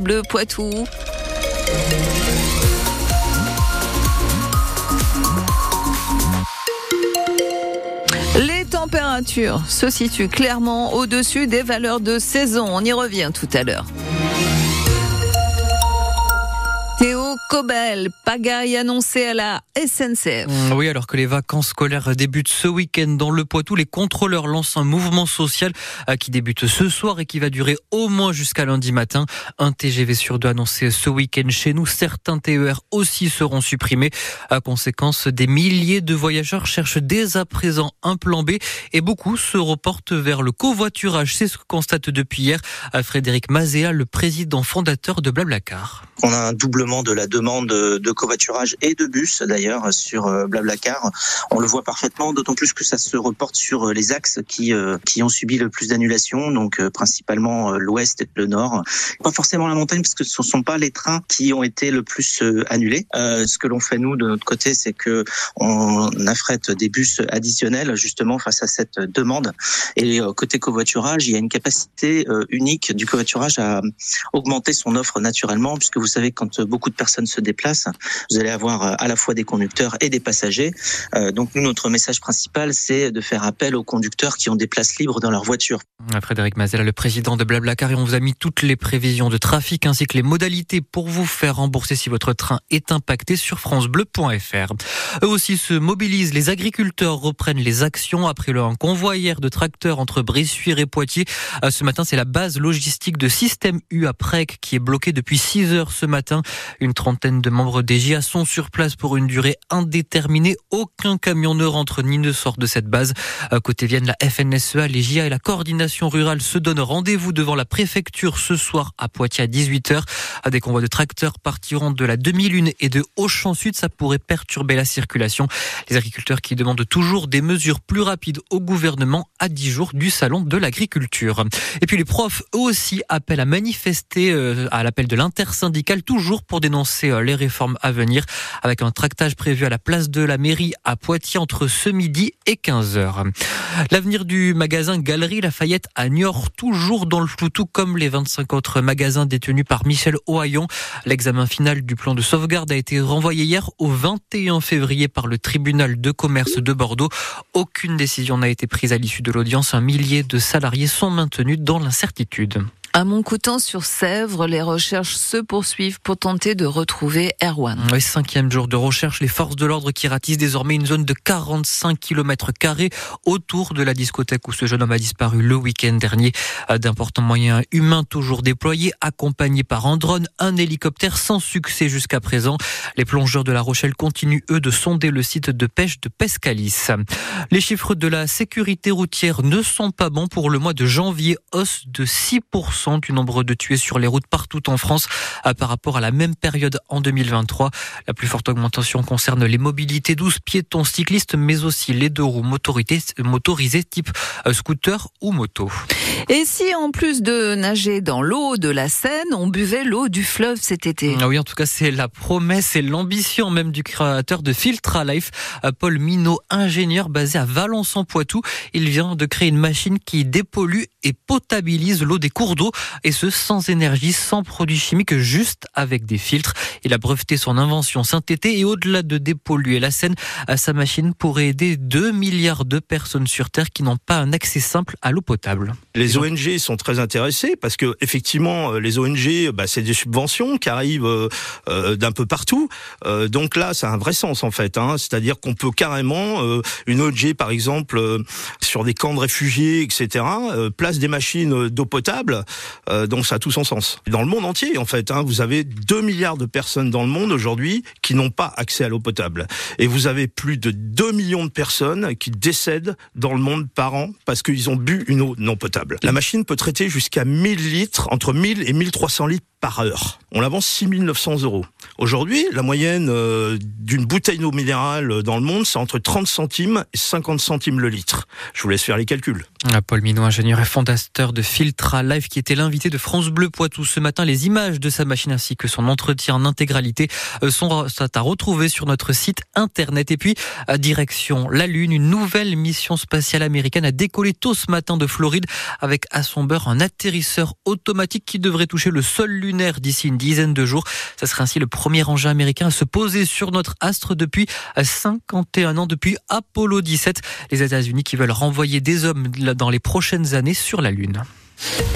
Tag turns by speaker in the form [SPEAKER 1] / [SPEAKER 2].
[SPEAKER 1] Bleu Poitou. Les températures se situent clairement au-dessus des valeurs de saison. On y revient tout à l'heure. Cobel, pagaille annoncée à la SNCF.
[SPEAKER 2] Mmh, oui, alors que les vacances scolaires débutent ce week-end dans le Poitou, les contrôleurs lancent un mouvement social euh, qui débute ce soir et qui va durer au moins jusqu'à lundi matin. Un TGV sur deux annoncé ce week-end chez nous. Certains TER aussi seront supprimés. À conséquence, des milliers de voyageurs cherchent dès à présent un plan B et beaucoup se reportent vers le covoiturage. C'est ce que constate depuis hier euh, Frédéric Mazéa, le président fondateur de Blablacar.
[SPEAKER 3] On a un doublement de la demande de covoiturage et de bus d'ailleurs sur euh, Blablacar. On le voit parfaitement, d'autant plus que ça se reporte sur euh, les axes qui euh, qui ont subi le plus d'annulations, donc principalement l'ouest et le nord. Pas forcément la montagne parce que ce ne sont pas les trains qui ont été le plus annulés. ce que l'on fait nous de notre côté, c'est que on affrète des bus additionnels justement face à cette demande. Et côté covoiturage, il y a une capacité unique du covoiturage à augmenter son offre naturellement, puisque vous savez quand beaucoup de personnes se déplacent, vous allez avoir à la fois des conducteurs et des passagers. Euh, donc nous, notre message principal, c'est de faire appel aux conducteurs qui ont des places libres dans leur voiture.
[SPEAKER 2] Frédéric Mazella, le président de Blablacar, et on vous a mis toutes les prévisions de trafic ainsi que les modalités pour vous faire rembourser si votre train est impacté sur francebleu.fr. Eux aussi se mobilisent. Les agriculteurs reprennent les actions après le convoi hier de tracteurs entre Bressuire et Poitiers. Euh, ce matin, c'est la base logistique de Système U à Prec qui est bloquée depuis 6 heures ce matin. Une trentaine de membres des GIA sont sur place pour une durée indéterminée. Aucun camion ne rentre ni ne sort de cette base. Côté Vienne, la FNSEA, les GIA et la coordination rurale se donnent rendez-vous devant la préfecture ce soir à Poitiers à 18h. Des convois de tracteurs partiront de la demi-lune et de Auchan Sud. Ça pourrait perturber la circulation. Les agriculteurs qui demandent toujours des mesures plus rapides au gouvernement à 10 jours du salon de l'agriculture. Et puis les profs aussi appellent à manifester euh, à l'appel de l'intersyndicale toujours pour dénoncer euh, les réformes à venir avec un tractage prévu à la place de la mairie à Poitiers entre ce midi et 15h. L'avenir du magasin Galerie Lafayette à Niort, toujours dans le flou, tout comme les 25 autres magasins détenus par Michel Ohaillon. L'examen final du plan de sauvegarde a été renvoyé hier au 21 février par le tribunal de commerce de Bordeaux. Aucune décision n'a été prise à l'issue de l'audience. Un millier de salariés sont maintenus dans l'incertitude.
[SPEAKER 1] À Montcoutan sur Sèvres, les recherches se poursuivent pour tenter de retrouver Erwan.
[SPEAKER 2] Oui, cinquième jour de recherche, les forces de l'ordre qui ratissent désormais une zone de 45 km autour de la discothèque où ce jeune homme a disparu le week-end dernier. D'importants moyens humains toujours déployés, accompagnés par un drone, un hélicoptère sans succès jusqu'à présent. Les plongeurs de La Rochelle continuent eux de sonder le site de pêche de Pescalis. Les chiffres de la sécurité routière ne sont pas bons pour le mois de janvier, hausse de 6% du nombre de tués sur les routes partout en France euh, par rapport à la même période en 2023. La plus forte augmentation concerne les mobilités douces, piétons, cyclistes, mais aussi les deux roues motorisées type euh, scooter ou moto.
[SPEAKER 1] Et si en plus de nager dans l'eau de la Seine, on buvait l'eau du fleuve cet été?
[SPEAKER 2] Ah Oui, en tout cas, c'est la promesse et l'ambition même du créateur de Filtra Life, euh, Paul Minot, ingénieur basé à Valence-en-Poitou. Il vient de créer une machine qui dépollue et potabilise l'eau des cours d'eau et ce sans énergie, sans produits chimiques, juste avec des filtres. Il a breveté son invention cet été et au-delà de dépolluer la Seine, sa machine pourrait aider 2 milliards de personnes sur Terre qui n'ont pas un accès simple à l'eau potable.
[SPEAKER 4] ONG sont très intéressés parce que effectivement, euh, les ONG, bah, c'est des subventions qui arrivent euh, euh, d'un peu partout. donc là, ça a un vrai sens en fait. Hein. C'est-à-dire qu'on peut carrément, une ONG par exemple, sur des camps de réfugiés, etc., place des machines d'eau potable euh, donc ça a tout son sens. Dans le monde entier, en fait, hein, vous avez 2 milliards de personnes dans le monde aujourd'hui qui n'ont pas accès à l'eau potable. Et vous avez plus de 2 millions de personnes qui décèdent dans le monde par an parce qu'ils ont bu une eau non potable. La machine peut traiter jusqu'à 1000 litres, entre 1000 et 1300 litres par heure. On la vend 6900 euros. Aujourd'hui, la moyenne euh, d'une bouteille d'eau minérale dans le monde, c'est entre 30 centimes et 50 centimes le litre. Je vous laisse faire les calculs.
[SPEAKER 2] Ah, Paul Minot, ingénieur et fondateur de Filtra Life, qui était l'invité de France Bleu Poitou ce matin. Les images de sa machine ainsi que son entretien en intégralité euh, sont à retrouver sur notre site internet. Et puis, à direction la Lune, une nouvelle mission spatiale américaine a décollé tôt ce matin de Floride avec à son beurre un atterrisseur automatique qui devrait toucher le sol lunaire d'ici une dizaine de jours. Ça serait ainsi le premier engin américain à se poser sur notre astre depuis 51 ans, depuis Apollo 17. Les États-Unis qui veulent renvoyer des hommes dans les prochaines années sur la Lune.